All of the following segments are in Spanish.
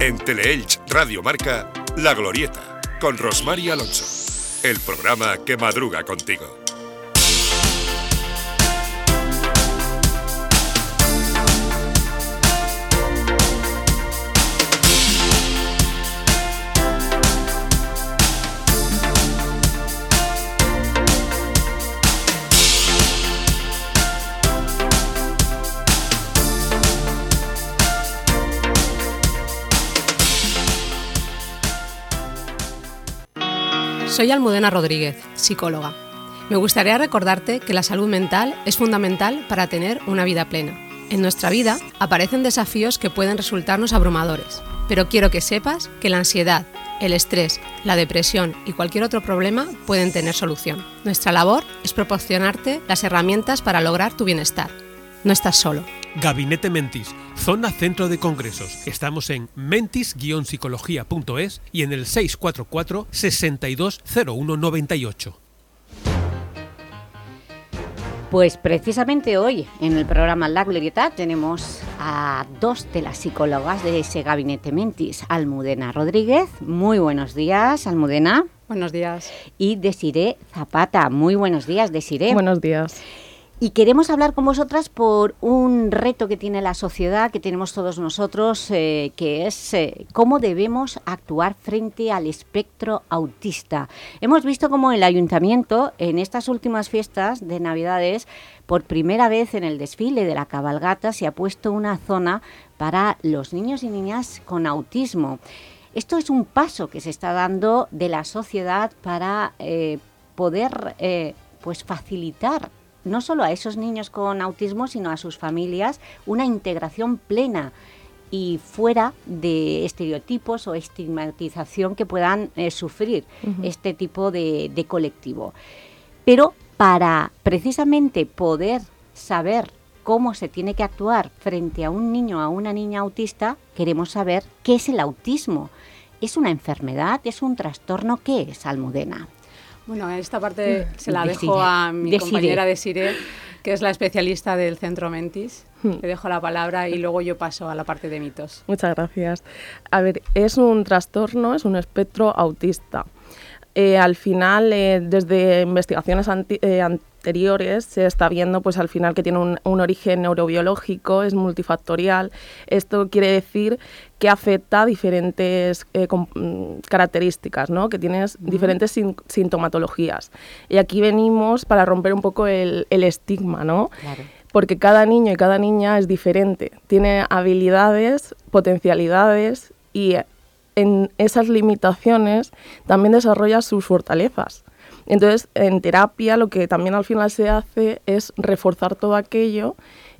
En Teleelch Radio Marca, La Glorieta, con Rosmar Alonso. El programa que madruga contigo. Soy Almudena Rodríguez, psicóloga. Me gustaría recordarte que la salud mental es fundamental para tener una vida plena. En nuestra vida aparecen desafíos que pueden resultarnos abrumadores, pero quiero que sepas que la ansiedad, el estrés, la depresión y cualquier otro problema pueden tener solución. Nuestra labor es proporcionarte las herramientas para lograr tu bienestar. No estás solo. Gabinete Mentis, zona centro de congresos. Estamos en mentis-psicología.es y en el 644 620198. Pues precisamente hoy en el programa La Glorieta tenemos a dos de las psicólogas de ese gabinete Mentis, Almudena Rodríguez. Muy buenos días, Almudena. Buenos días. Y Desiré Zapata. Muy buenos días, Desiré. Buenos días. Y queremos hablar con vosotras por un reto que tiene la sociedad, que tenemos todos nosotros, eh, que es eh, cómo debemos actuar frente al espectro autista. Hemos visto cómo el Ayuntamiento, en estas últimas fiestas de Navidades, por primera vez en el desfile de la cabalgata, se ha puesto una zona para los niños y niñas con autismo. Esto es un paso que se está dando de la sociedad para eh, poder pues facilitar no solo a esos niños con autismo, sino a sus familias, una integración plena y fuera de estereotipos o estigmatización que puedan eh, sufrir este tipo de, de colectivo. Pero para precisamente poder saber cómo se tiene que actuar frente a un niño o a una niña autista, queremos saber qué es el autismo. ¿Es una enfermedad? ¿Es un trastorno? ¿Qué es, Almudena? Bueno, esta parte se la dejo a mi compañera Desiree, que es la especialista del Centro Mentis. Hmm. Le dejo la palabra y luego yo paso a la parte de mitos. Muchas gracias. A ver, es un trastorno, es un espectro autista. Eh, al final, eh, desde investigaciones eh, se está viendo pues al final que tiene un, origen neurobiológico, es multifactorial. Esto quiere decir que afecta diferentes mm, características, ¿no? que tienes diferentes sintomatologías. Y aquí venimos para romper un poco el, estigma, ¿no? porque cada niño y cada niña es diferente, tiene habilidades, potencialidades y en esas limitaciones también desarrolla sus fortalezas. Entonces, en terapia lo que también al final se hace es reforzar todo aquello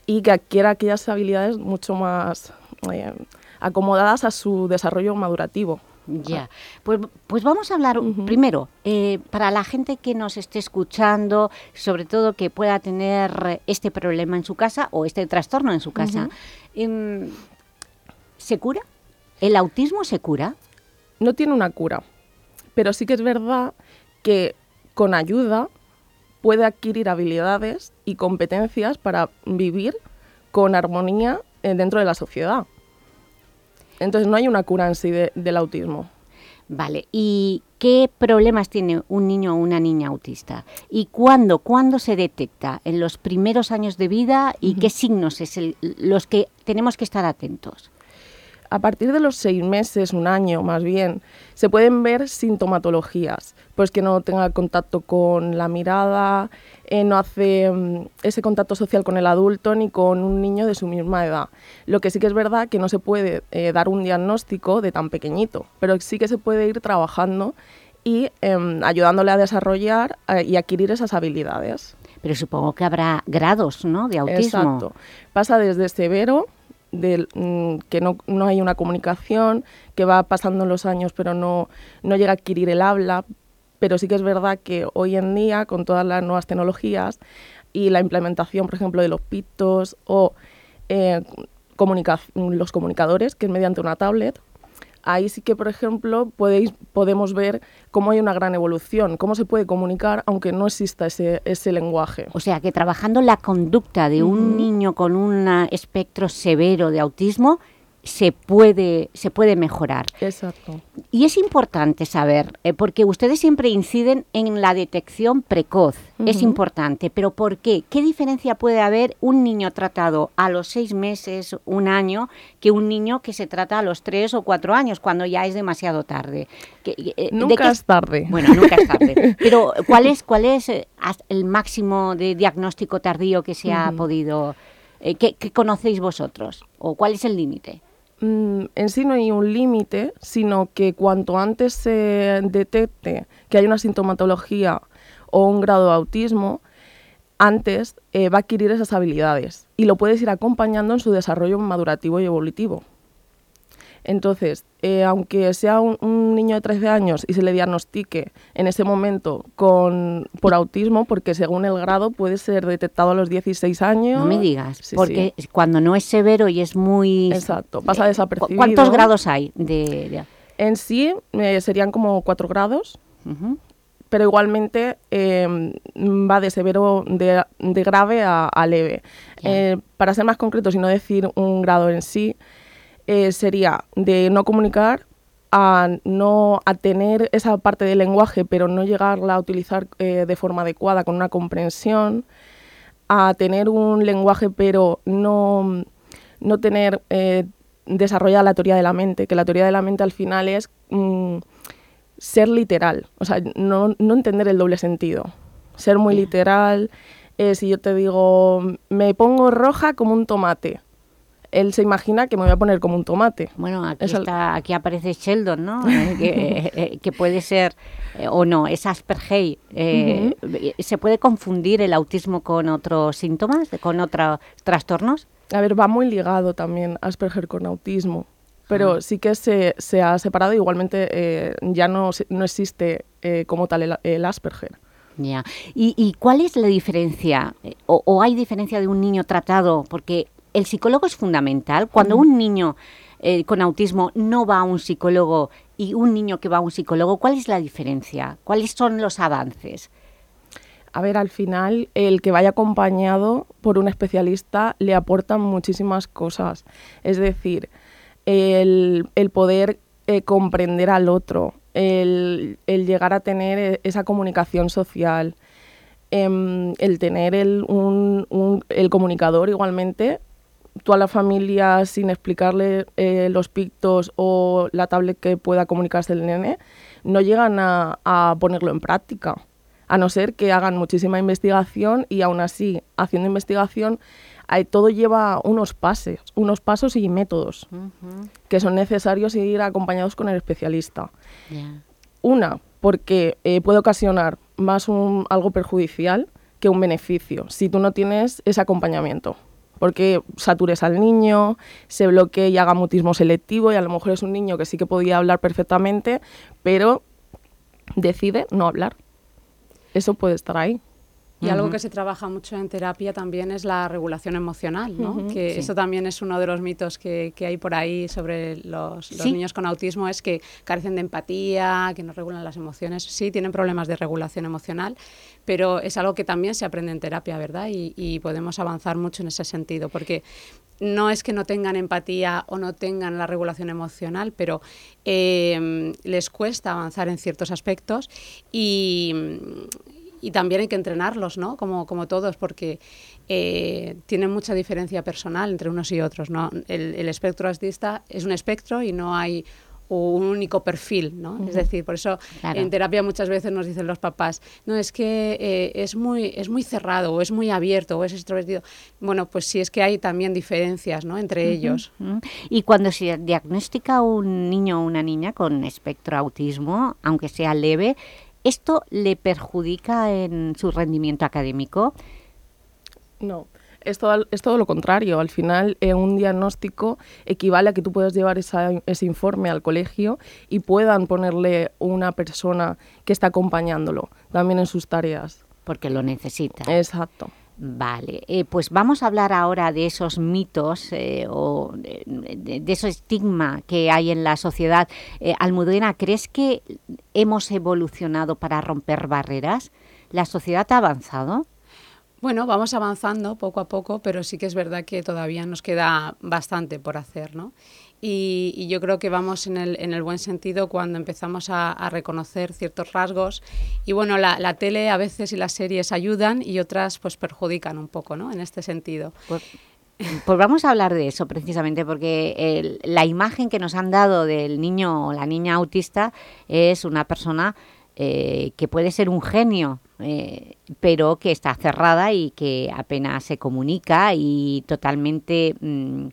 y que adquiera aquellas habilidades mucho más eh, acomodadas a su desarrollo madurativo. Ya, pues, pues vamos a hablar primero, eh, para la gente que nos esté escuchando, sobre todo que pueda tener este problema en su casa o este trastorno en su casa, em, ¿se cura? ¿El autismo se cura? No tiene una cura, pero sí que es verdad que con ayuda puede adquirir habilidades y competencias para vivir con armonía eh, dentro de la sociedad. Entonces no hay una cura en sí del autismo. Vale, ¿y qué problemas tiene un niño o una niña autista? ¿Y cuándo, cuándo se detecta? ¿En los primeros años de vida? ¿Y qué signos es los que tenemos que estar atentos? A partir de los seis meses, un año más bien, se pueden ver sintomatologías, pues que no tenga contacto con la mirada, eh, no hace mm, ese contacto social con el adulto ni con un niño de su misma edad. Lo que sí que es verdad que no se puede eh, dar un diagnóstico de tan pequeñito, pero sí que se puede ir trabajando y em, ayudándole a desarrollar eh, y adquirir esas habilidades. Pero supongo que habrá grados ¿no? de autismo. Exacto. Pasa desde severo, de, mm, que no, no, hay una comunicación, que va pasando los años pero no, no llega a adquirir el habla, pero sí que es verdad que hoy en día, con todas las nuevas tecnologías y la implementación, por ejemplo, de los pitos o eh, los comunicadores, que es mediante una tablet, ahí sí que, por ejemplo, podéis, podemos ver cómo hay una gran evolución, cómo se puede comunicar aunque no exista ese, ese lenguaje. O sea, que trabajando la conducta de un niño con un espectro severo de autismo, se puede, se puede mejorar. Exacto. Y es importante saber, eh, porque ustedes siempre inciden en la detección precoz, es importante, pero ¿por qué? ¿Qué diferencia puede haber un niño tratado a los seis meses, un año, que un niño que se trata a los tres o cuatro años, cuando ya es demasiado tarde? Eh, nunca es tarde. Bueno, nunca es tarde. pero ¿cuál es, cuál es eh, el máximo de diagnóstico tardío que se ha podido... ¿qué, ¿Qué conocéis vosotros? ¿O cuál es el límite? Mm, en sí no hay un límite, sino que cuanto antes se detecte que hay una sintomatología o un grado de autismo, antes eh, va a adquirir esas habilidades y lo puedes ir acompañando en su desarrollo madurativo y evolutivo. Entonces, eh, aunque sea un, niño de 13 años y se le diagnostique en ese momento con, por autismo, porque según el grado puede ser detectado a los 16 años. No me digas, porque cuando no es severo y es muy... Exacto, pasa eh, desapercibido. ¿Cuántos grados hay? De, En sí eh, serían como 4 grados, pero igualmente em, va de severo, de, grave a, leve. para ser más concreto, y no decir un grado en sí, eh, sería de no comunicar a no a tener esa parte del lenguaje pero no llegarla a utilizar eh, de forma adecuada con una comprensión a tener un lenguaje pero no, no tener eh, desarrollada la teoría de la mente que la teoría de la mente al final es mm, ser literal o sea no, no, entender el doble sentido. Ser muy literal si yo te digo me pongo roja como un tomate él se imagina que me voy a poner como un tomate. Bueno, aquí, está, aquí aparece Sheldon, ¿no? Eh, eh, eh, que, puede ser, o no, es Asperger. ¿Se puede confundir el autismo con otros síntomas, con otros trastornos? A ver, va muy ligado también Asperger con autismo, pero ah. sí que se, se, ha separado. Igualmente ya no, no existe como tal el, Asperger. Ya. ¿Y, ¿Y, cuál es la diferencia? O, ¿O hay diferencia de un niño tratado? Porque el psicólogo es fundamental. Cuando un niño eh, con autismo no va a un psicólogo y un niño que va a un psicólogo, ¿cuál es la diferencia? ¿Cuáles son los avances? A ver, al final, el que vaya acompañado por un especialista le aporta muchísimas cosas. Es decir, el, poder eh, comprender al otro, el, llegar a tener eh, esa comunicación social, em, el tener el, el comunicador igualmente tú a la familia sin explicarle eh, los pictos o la tablet que pueda comunicarse el nene, no llegan a, ponerlo en práctica, a no ser que hagan muchísima investigación y aún así, haciendo investigación, todo lleva unos pasos, unos pasos y métodos que son necesarios ir acompañados con el especialista. Una, porque eh, puede ocasionar más un, algo perjudicial que un beneficio si tú no tienes ese acompañamiento porque satures al niño, se bloquee y haga mutismo selectivo y a lo mejor es un niño que sí que podía hablar perfectamente, pero decide no hablar. Eso puede estar ahí. Y algo que se trabaja mucho en terapia también es la regulación emocional, ¿no? que eso también es uno de los mitos que, que hay por ahí sobre los, niños con autismo, es que carecen de empatía, que no regulan las emociones. Sí, tienen problemas de regulación emocional, pero es algo que también se aprende en terapia, ¿verdad? Y, podemos avanzar mucho en ese sentido, porque no es que no tengan empatía o no tengan la regulación emocional, pero eh, les cuesta avanzar en ciertos aspectos y y también hay que entrenarlos, ¿no? Como, como todos, porque eh, tienen mucha diferencia personal entre unos y otros, ¿no? El, el espectro autista es un espectro y no hay un único perfil, ¿no? Es decir, por eso en terapia muchas veces nos dicen los papás, no, es que eh, es, muy, es muy cerrado, o es muy abierto, o es extrovertido. Bueno, pues sí es que hay también diferencias, ¿no?, entre ellos. Y cuando se diagnostica un niño o una niña con espectro autismo, aunque sea leve, ¿Esto le perjudica en su rendimiento académico? No. Es todo, es todo, lo contrario. Al final, eh, un diagnóstico equivale a que tú puedas llevar ese informe al colegio y puedan ponerle una persona que está acompañándolo también en sus tareas. Porque lo necesita. Exacto. Vale, eh, pues vamos a hablar ahora de esos mitos eh, o de, ese estigma que hay en la sociedad. Eh, Almudena, ¿crees que hemos evolucionado para romper barreras? ¿La sociedad ha avanzado? Bueno, vamos avanzando poco a poco, pero sí que es verdad que todavía nos queda bastante por hacer, ¿no? Y, yo creo que vamos en el, en el buen sentido cuando empezamos a, reconocer ciertos rasgos. Y bueno, la, tele a veces y las series ayudan y otras pues perjudican un poco, ¿no? En este sentido. Pues, pues vamos a hablar de eso precisamente, porque la imagen que nos han dado del niño o la niña autista es una persona eh, que puede ser un genio, eh, pero que está cerrada y que apenas se comunica y totalmente... Mm,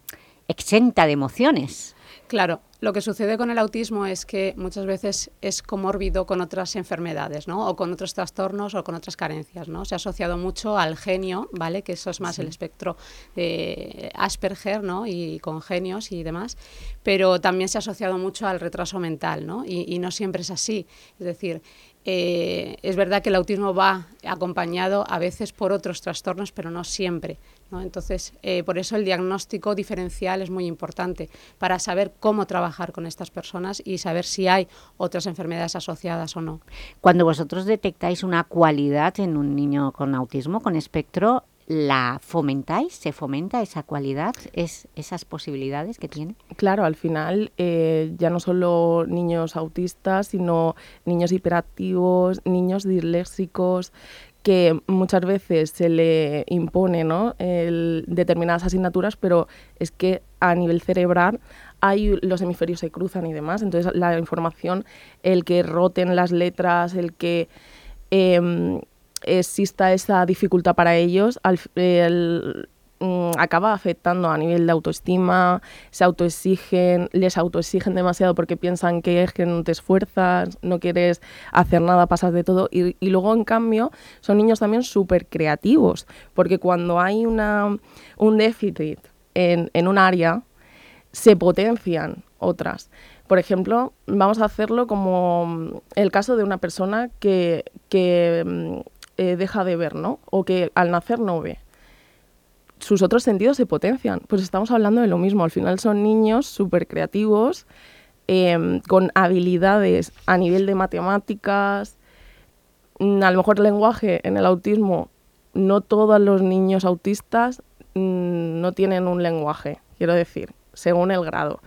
exenta de emociones. Claro, lo que sucede con el autismo es que muchas veces es comórbido con otras enfermedades, ¿no? O con otros trastornos o con otras carencias, ¿no? Se ha asociado mucho al genio, ¿vale? Que eso es más el espectro de Asperger, ¿no? Y con genios y demás. Pero también se ha asociado mucho al retraso mental, ¿no? Y, y no siempre es así. Es decir, eh, es verdad que el autismo va acompañado a veces por otros trastornos, pero no siempre. Entonces, eh, por eso el diagnóstico diferencial es muy importante para saber cómo trabajar con estas personas y saber si hay otras enfermedades asociadas o no. Cuando vosotros detectáis una cualidad en un niño con autismo, con espectro, ¿la fomentáis? ¿Se fomenta esa cualidad, es, esas posibilidades que tiene? Claro, al final eh, ya no solo niños autistas, sino niños hiperactivos, niños disléxicos, que muchas veces se le impone ¿no? determinadas asignaturas, pero es que a nivel cerebral hay los hemisferios se cruzan y demás, entonces la información, el que roten las letras, el que... Em, exista esa dificultad para ellos, al, mm, acaba afectando a nivel de autoestima, se autoexigen, les autoexigen demasiado porque piensan que es que no te esfuerzas, no quieres hacer nada, pasas de todo. Y, luego, en cambio, son niños también súper creativos, porque cuando hay una, un déficit en, en un área, se potencian otras. Por ejemplo, vamos a hacerlo como el caso de una persona que, que mm, eh, deja de ver, ¿no? O que al nacer no ve. Sus otros sentidos se potencian. Pues estamos hablando de lo mismo. Al final son niños súper creativos, em, con habilidades a nivel de matemáticas, mm, a lo mejor lenguaje en el autismo. No todos los niños autistas mm, no tienen un lenguaje, quiero decir según el grado.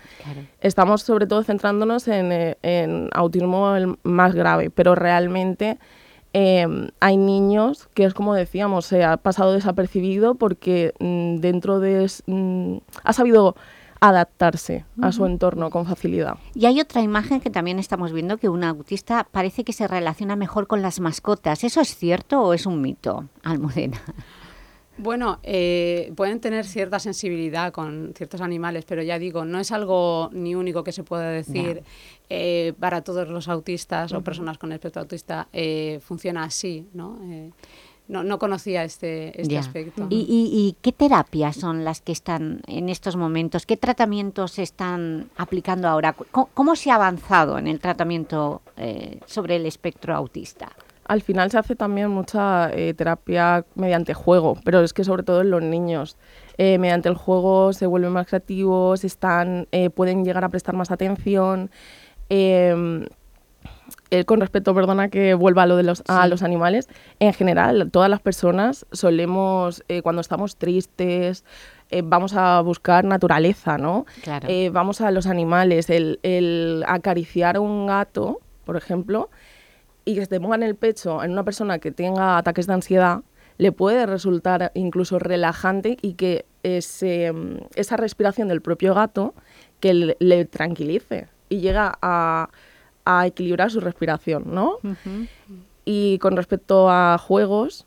Estamos sobre todo centrándonos en, eh, en autismo más grave, pero realmente Em, hay niños que es como decíamos, se ha pasado desapercibido porque mm, dentro de... Mm, ha sabido adaptarse a su entorno con facilidad. Y hay otra imagen que también estamos viendo, que un autista parece que se relaciona mejor con las mascotas. ¿Eso es cierto o es un mito, Almudena? Bueno, eh, pueden tener cierta sensibilidad con ciertos animales, pero ya digo, no es algo ni único que se pueda decir eh, para todos los autistas o personas con espectro autista, eh, funciona así, ¿no? no, no, conocía este, este aspecto. ¿Y, qué terapias son las que están en estos momentos? ¿Qué tratamientos se están aplicando ahora? ¿Cómo, se ha avanzado en el tratamiento sobre el espectro autista? Al final se hace también mucha eh, terapia mediante juego, pero es que sobre todo en los niños. Eh, mediante el juego se vuelven más creativos, están, eh, pueden llegar a prestar más atención. Em, con respecto, perdona que vuelva a lo de los, a los animales, en general, todas las personas solemos, cuando estamos tristes, vamos a buscar naturaleza, ¿no? vamos a los animales, el, el acariciar a un gato, por ejemplo, y que se te ponga en el pecho en una persona que tenga ataques de ansiedad, le puede resultar incluso relajante y que ese, esa respiración del propio gato que le, tranquilice y llega a, a, equilibrar su respiración, ¿no? Y con respecto a juegos,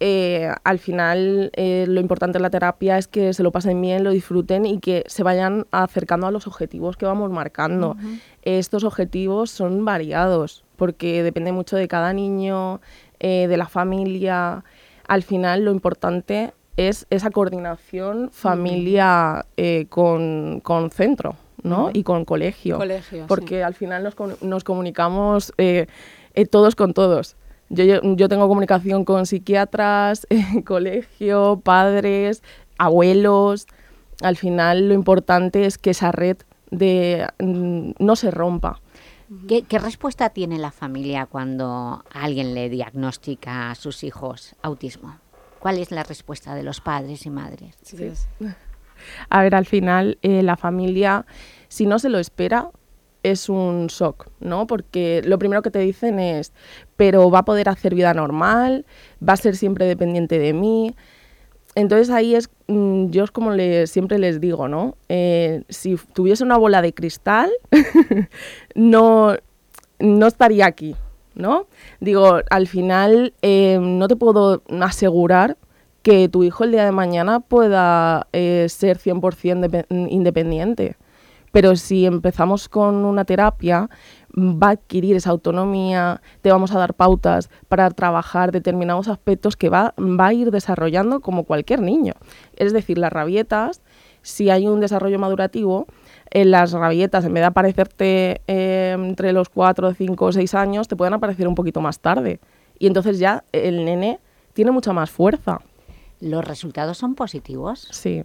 eh, al final eh, lo importante en la terapia es que se lo pasen bien, lo disfruten y que se vayan acercando a los objetivos que vamos marcando. Estos objetivos son variados porque depende mucho de cada niño, eh, de la familia. Al final lo importante es esa coordinación familia con, centro ¿no? y con colegio. porque al final nos, nos comunicamos todos con todos. Yo, tengo comunicación con psiquiatras, colegio, padres, abuelos. Al final lo importante es que esa red de, mm, no se rompa. ¿Qué, respuesta tiene la familia cuando alguien le diagnostica a sus hijos autismo? ¿Cuál es la respuesta de los padres y madres? A ver, al final eh, la familia, si no se lo espera, es un shock, ¿no? Porque lo primero que te dicen es, pero va a poder hacer vida normal, va a ser siempre dependiente de mí. Entonces ahí es, mm, yo es como le, siempre les digo, ¿no? Eh, si tuviese una bola de cristal, no, no estaría aquí, ¿no? Digo, al final eh, no te puedo asegurar que tu hijo el día de mañana pueda eh, ser 100% independiente. Pero si empezamos con una terapia, va a adquirir esa autonomía, te vamos a dar pautas para trabajar determinados aspectos que va, va a ir desarrollando como cualquier niño. Es decir, las rabietas, si hay un desarrollo madurativo, en las rabietas, en vez de aparecerte eh, entre los 4, 5 o 6 años, te pueden aparecer un poquito más tarde. Y entonces ya el nene tiene mucha más fuerza. ¿Los resultados son positivos? Sí.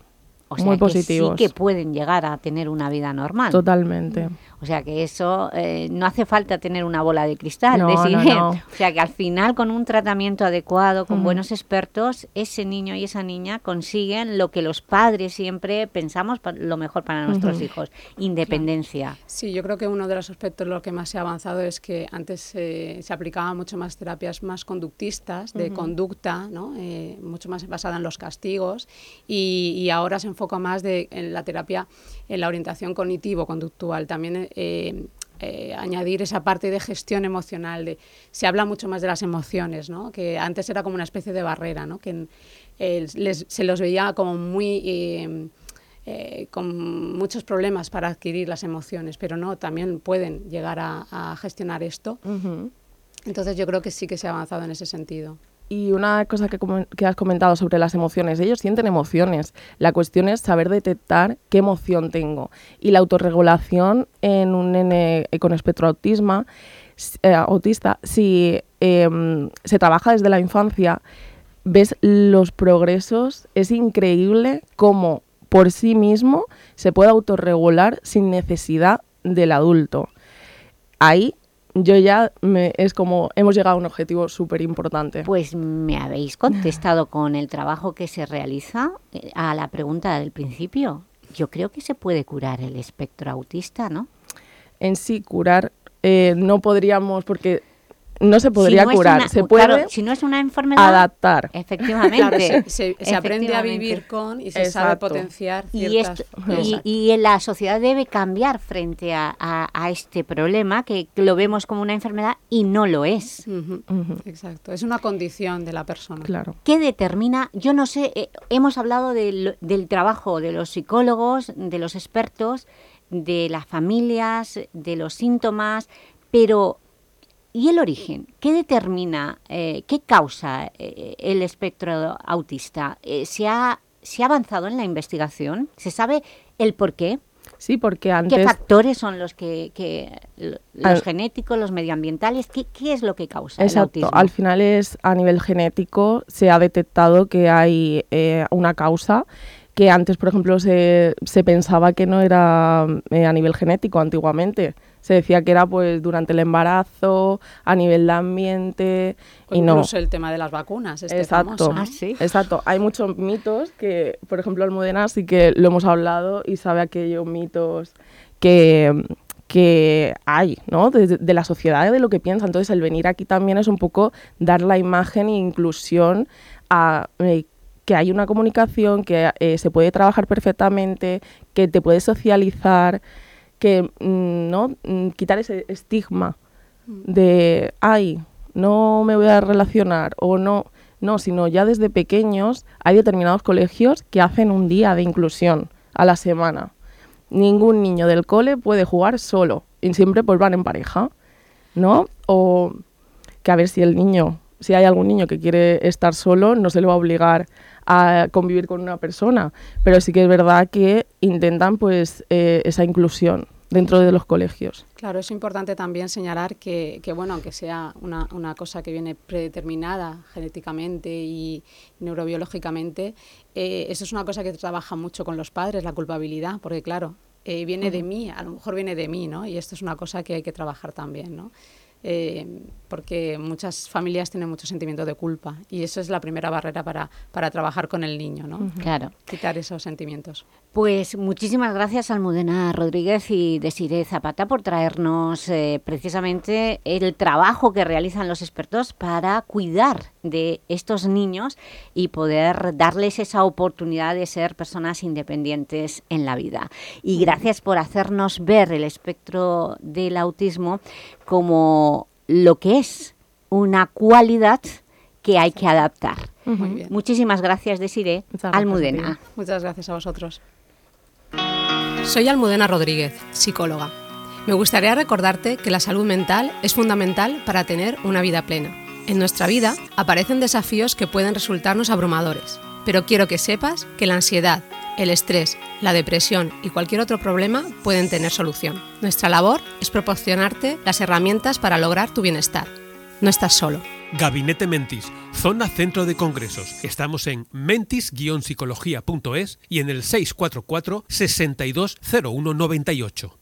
O sea muy que positivos. sí que pueden llegar a tener una vida normal. Totalmente. O sea que eso eh, no hace falta tener una bola de cristal. No, decir, no, no. O sea que al final con un tratamiento adecuado, con buenos expertos, ese niño y esa niña consiguen lo que los padres siempre pensamos lo mejor para nuestros hijos, independencia. Sí, yo creo que uno de los aspectos en lo que más se ha avanzado es que antes eh, se aplicaban mucho más terapias más conductistas, de conducta, ¿no? Eh, mucho más basada en los castigos, y, y ahora se enfoca más de, en la terapia, en la orientación cognitivo-conductual. También eh, eh, añadir esa parte de gestión emocional. De, se habla mucho más de las emociones, ¿no? que antes era como una especie de barrera, ¿no? que eh, les- se los veía como muy... eh, eh, con muchos problemas para adquirir las emociones, pero no, también pueden llegar a, a gestionar esto. Ujú. Entonces yo creo que sí que se ha avanzado en ese sentido. Y una cosa que, que has comentado sobre las emociones, ellos sienten emociones. La cuestión es saber detectar qué emoción tengo. Y la autorregulación en un nene eh, con espectro autisma, eh, autista, si em, se trabaja desde la infancia, ves los progresos, es increíble cómo por sí mismo se puede autorregular sin necesidad del adulto. Ahí yo ya me- es como hemos llegado a un objetivo súper importante. Pues me habéis contestado con el trabajo que se realiza eh, a la pregunta del principio. Yo creo que se puede curar el espectro autista, ¿no? en sí curar eh, no podríamos porque no se podría Si no es curar, una- se claro, puede si no es una enfermedad, adaptar. efectivamente. Claro, se, se- se aprende a vivir con y se sabe potenciar Y, esto- y, y la sociedad debe cambiar frente a, a- a este problema, que lo vemos como una enfermedad y no lo es. Exacto, es una condición de la persona. Claro. ¿Qué determina? Yo no sé, eh, hemos hablado del, del trabajo de los psicólogos, de los expertos, de las familias, de los síntomas, pero ¿y el origen? ¿Qué determina, eh, qué causa eh, el espectro autista? Eh, ¿se, ha, ¿Se ha avanzado en la investigación? ¿Se sabe el por qué? Sí, porque ¿Qué antes factores son los que, que- los Al- genéticos, los medioambientales? ¿Qué, qué es lo que causa el Exacto, autismo? al final es a nivel genético, se ha detectado que hay eh, una causa que antes, por ejemplo, se, se pensaba que no era eh, a nivel genético antiguamente. Se decía que era pues durante el embarazo, a nivel de ambiente, O y no. incluso el tema de las vacunas, este Exacto. famoso, ¿no? Ah, sí. Exacto. Hay muchos mitos que, por ejemplo, Almudena sí que lo hemos hablado y sabe aquellos mitos que, que hay, ¿no? De, de la sociedad de lo que piensa. Entonces, el venir aquí también es un poco dar la imagen e inclusión a eh, que hay una comunicación, que eh, se puede trabajar perfectamente, que te puedes socializar, que, mm, ¿no? Mm, Quitar ese estigma de, ay, no me voy a relacionar o no, no, sino ya desde pequeños hay determinados colegios que hacen un día de inclusión a la semana. Ningún niño del cole puede jugar solo y siempre pues van en pareja, ¿no? O que a ver si el niño, si hay algún niño que quiere estar solo, no se le va a obligar a convivir con una persona, pero sí que es verdad que intentan pues eh, esa inclusión dentro de los colegios. Claro, es importante también señalar que, que, bueno, aunque sea una, una cosa que viene predeterminada genéticamente y neurobiológicamente, eh, eso es una cosa que trabaja mucho con los padres, la culpabilidad, porque claro, eh, viene de mí, a lo mejor viene de mí, ¿no? Y esto es una cosa que hay que trabajar también, ¿no? Eh, porque muchas familias tienen mucho sentimiento de culpa y eso es la primera barrera para, para trabajar con el niño, ¿no? Claro. Quitar esos sentimientos. Pues muchísimas gracias Almudena Rodríguez y Desiree Zapata por traernos eh, precisamente el trabajo que realizan los expertos para cuidar de estos niños y poder darles esa oportunidad de ser personas independientes en la vida. Y gracias por hacernos ver el espectro del autismo como lo que es una cualidad que hay que adaptar. Muy bien. Muchísimas gracias, Desiree. Muchas Almudena. Muchas gracias a vosotros. Soy Almudena Rodríguez, psicóloga. Me gustaría recordarte que la salud mental es fundamental para tener una vida plena. En nuestra vida aparecen desafíos que pueden resultarnos abrumadores, pero quiero que sepas que la ansiedad, el estrés, la depresión y cualquier otro problema pueden tener solución. Nuestra labor es proporcionarte las herramientas para lograr tu bienestar. No estás solo. Gabinete Mentis, zona centro de congresos. Estamos en mentis-psicología.es y en el 644 620198.